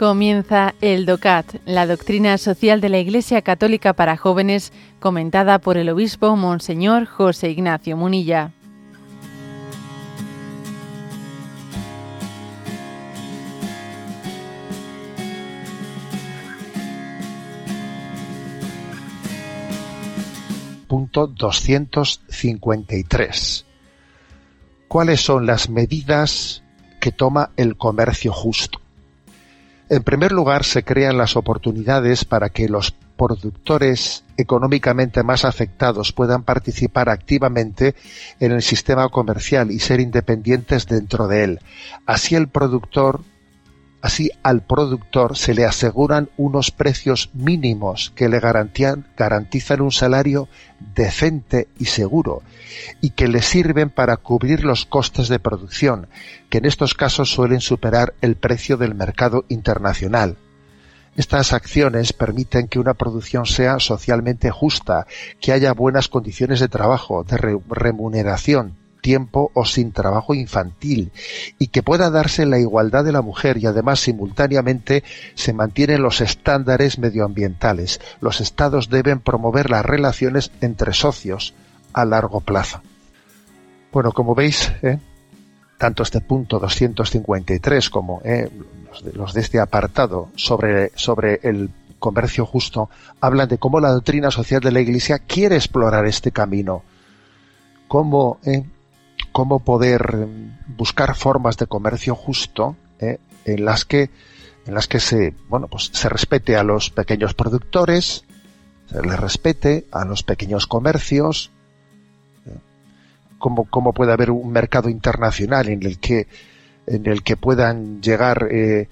Comienza el DOCAT, la doctrina social de la Iglesia Católica para jóvenes, comentada por el obispo Monseñor José Ignacio Munilla. Punto 253. ¿Cuáles son las medidas que toma el comercio justo? En primer lugar, se crean las oportunidades para que los productores económicamente más afectados puedan participar activamente en el sistema comercial y ser independientes dentro de él. Así el productor Así al productor se le aseguran unos precios mínimos que le garantizan un salario decente y seguro y que le sirven para cubrir los costes de producción, que en estos casos suelen superar el precio del mercado internacional. Estas acciones permiten que una producción sea socialmente justa, que haya buenas condiciones de trabajo, de remuneración, tiempo o sin trabajo infantil y que pueda darse la igualdad de la mujer y además simultáneamente se mantienen los estándares medioambientales. Los estados deben promover las relaciones entre socios a largo plazo. Bueno, como veis, ¿eh? tanto este punto 253 como ¿eh? los, de, este apartado sobre, sobre el comercio justo hablan de cómo la doctrina social de la Iglesia quiere explorar este camino, cómo ¿eh? Cómo poder buscar formas de comercio justo eh, en las que en las que se bueno pues se respete a los pequeños productores se les respete a los pequeños comercios eh, cómo, puede haber un mercado internacional en el que en el que puedan llegar eh,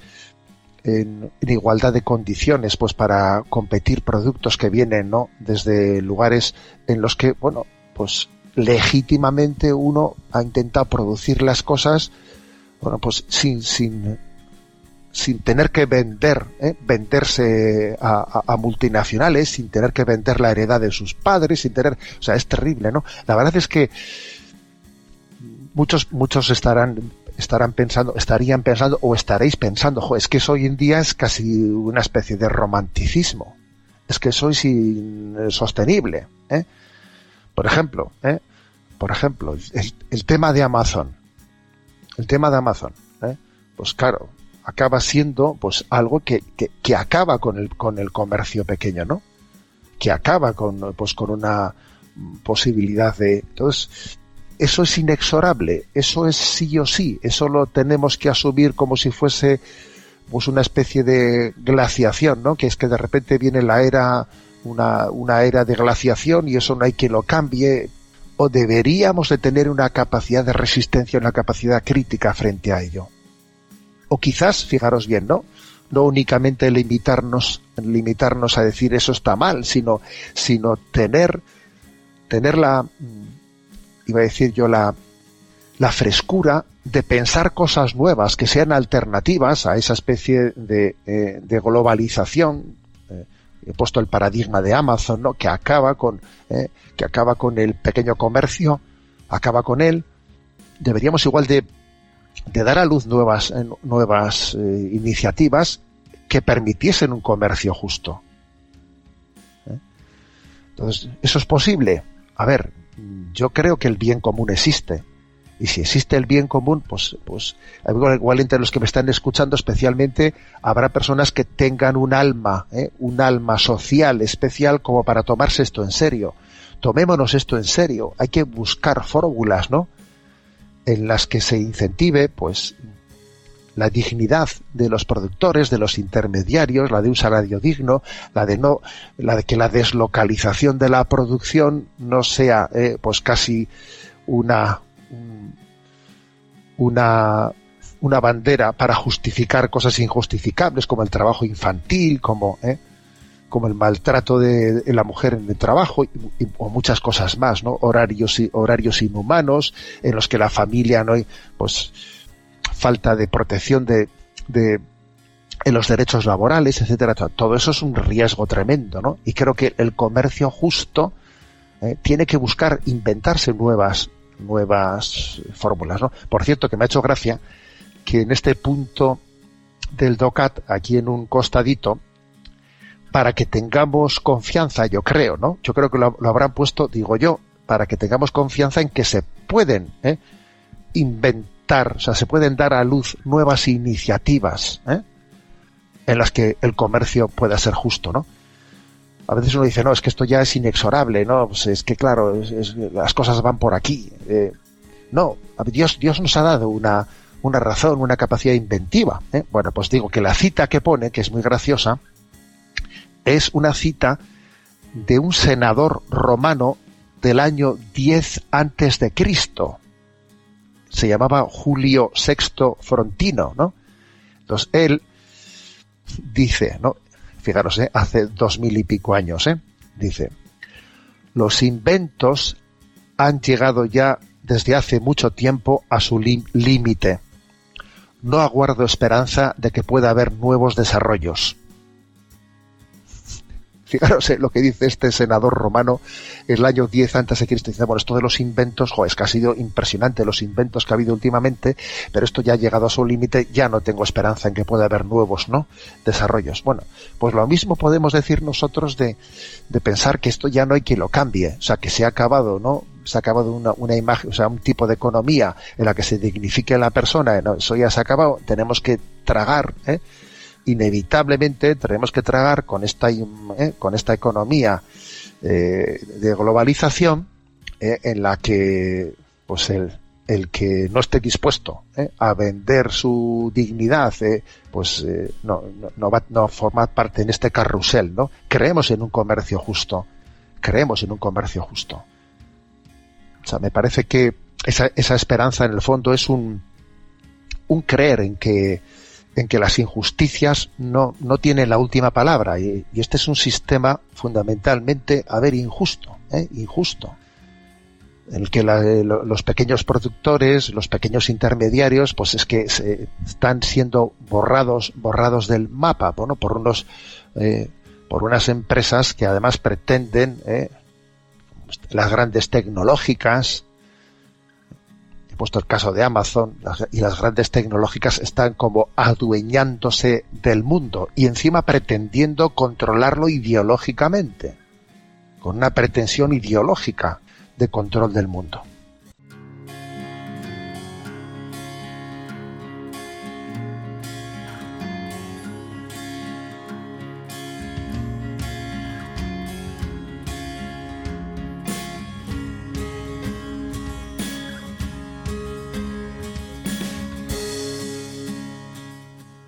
en, en, igualdad de condiciones pues para competir productos que vienen no desde lugares en los que bueno pues legítimamente uno ha intentado producir las cosas, bueno, pues sin, sin, sin tener que vender, ¿eh? venderse a, multinacionales, sin tener que vender la heredad de sus padres, sin tener, o sea, es terrible, ¿no? La verdad es que muchos, muchos estarán, estarán pensando, estarían pensando, o estaréis pensando, es que eso hoy en día es casi una especie de romanticismo. Es que sois insostenible, ¿eh? Por ejemplo, ¿eh? por ejemplo, el, tema de Amazon, el tema de Amazon, ¿eh? pues claro, acaba siendo pues algo que, que, acaba con el, con el comercio pequeño, ¿no? Que acaba con, pues, con una posibilidad de... Entonces, eso es inexorable, eso es sí o sí, eso lo tenemos que asumir como si fuese pues una especie de glaciación, ¿no? Que es que de repente viene la era, una, una era de glaciación y eso no hay quien lo cambie, o deberíamos de tener una capacidad de resistencia, una capacidad crítica frente a ello. O quizás, fijaros bien, ¿no? No únicamente limitarnos, limitarnos a decir eso está mal, sino, sino tener, tener la, iba a decir yo, la, la frescura de pensar cosas nuevas que sean alternativas a esa especie de, eh, de globalización he puesto el paradigma de Amazon, que acaba con, eh, que acaba con el pequeño comercio, acaba con él. Deberíamos igual de, de dar a luz nuevas, eh, nuevas eh, iniciativas que permitiesen un comercio justo. Entonces, ¿eso es posible? A ver, yo creo que el bien común existe y si existe el bien común, pues, pues igual entre los que me están escuchando especialmente habrá personas que tengan un alma, ¿eh? un alma social especial como para tomarse esto en serio. Tomémonos esto en serio. Hay que buscar fórmulas, ¿no? En las que se incentive, pues, la dignidad de los productores, de los intermediarios, la de un salario digno, la de no, la de que la deslocalización de la producción no sea, eh, pues casi una una, una bandera para justificar cosas injustificables como el trabajo infantil, como, ¿eh? como el maltrato de, la mujer en el trabajo o muchas cosas más, ¿no? Horarios, horarios inhumanos en los que la familia no hay, pues, falta de protección de, de en los derechos laborales, etcétera. Todo eso es un riesgo tremendo, ¿no? Y creo que el comercio justo ¿eh? tiene que buscar inventarse nuevas nuevas fórmulas. ¿no? Por cierto, que me ha hecho gracia que en este punto del DOCAT aquí en un costadito para que tengamos confianza, yo creo, ¿no? Yo creo que lo, habrán puesto, digo yo, para que tengamos confianza en que se pueden ¿eh? inventar, o sea, se pueden dar a luz nuevas iniciativas ¿eh? en las que el comercio pueda ser justo, ¿no? A veces uno dice, no, es que esto ya es inexorable, ¿no? Pues es que, claro, las cosas van por aquí. Eh, no, Dios, Dios nos ha dado una, una razón, una capacidad inventiva. ¿eh? Bueno, pues digo que la cita que pone, que es muy graciosa, es una cita de un senador romano del año 10 antes de Cristo. Se llamaba Julio VI Frontino, ¿no? Entonces él dice, ¿no? Fijaros, ¿eh? hace dos mil y pico años, ¿eh? Dice, los inventos han llegado ya desde hace mucho tiempo a su límite. No aguardo esperanza de que pueda haber nuevos desarrollos. Fijaros lo que dice este senador romano el año 10 antes de Cristo. Dice, bueno, esto de los inventos, jo, es que ha sido impresionante los inventos que ha habido últimamente, pero esto ya ha llegado a su límite, ya no tengo esperanza en que pueda haber nuevos, ¿no? Desarrollos. Bueno, pues lo mismo podemos decir nosotros de, de pensar que esto ya no hay quien lo cambie, o sea, que se ha acabado, ¿no? se ha acabado una, una, imagen, o sea, un tipo de economía en la que se dignifique la persona, ¿no? eso ya se ha acabado, tenemos que tragar, ¿eh? Inevitablemente tenemos que tragar con esta, eh, con esta economía eh, de globalización eh, en la que pues el, el que no esté dispuesto a vender su dignidad pues no, no, va a formar parte en este carrusel no creemos en un comercio justo creemos en un comercio justo. O sea me parece que esa, esa esperanza en el fondo es un un creer en que en que las injusticias no, no tienen la última palabra y, este es un sistema fundamentalmente, a ver, injusto, ¿eh? injusto, en el que los pequeños productores, los pequeños intermediarios, pues es que se, están siendo borrados, borrados del mapa, bueno, por unos, eh, por unas empresas que además pretenden, ¿eh? las grandes tecnológicas, puesto el caso de Amazon y las grandes tecnológicas están como adueñándose del mundo y encima pretendiendo controlarlo ideológicamente, con una pretensión ideológica de control del mundo.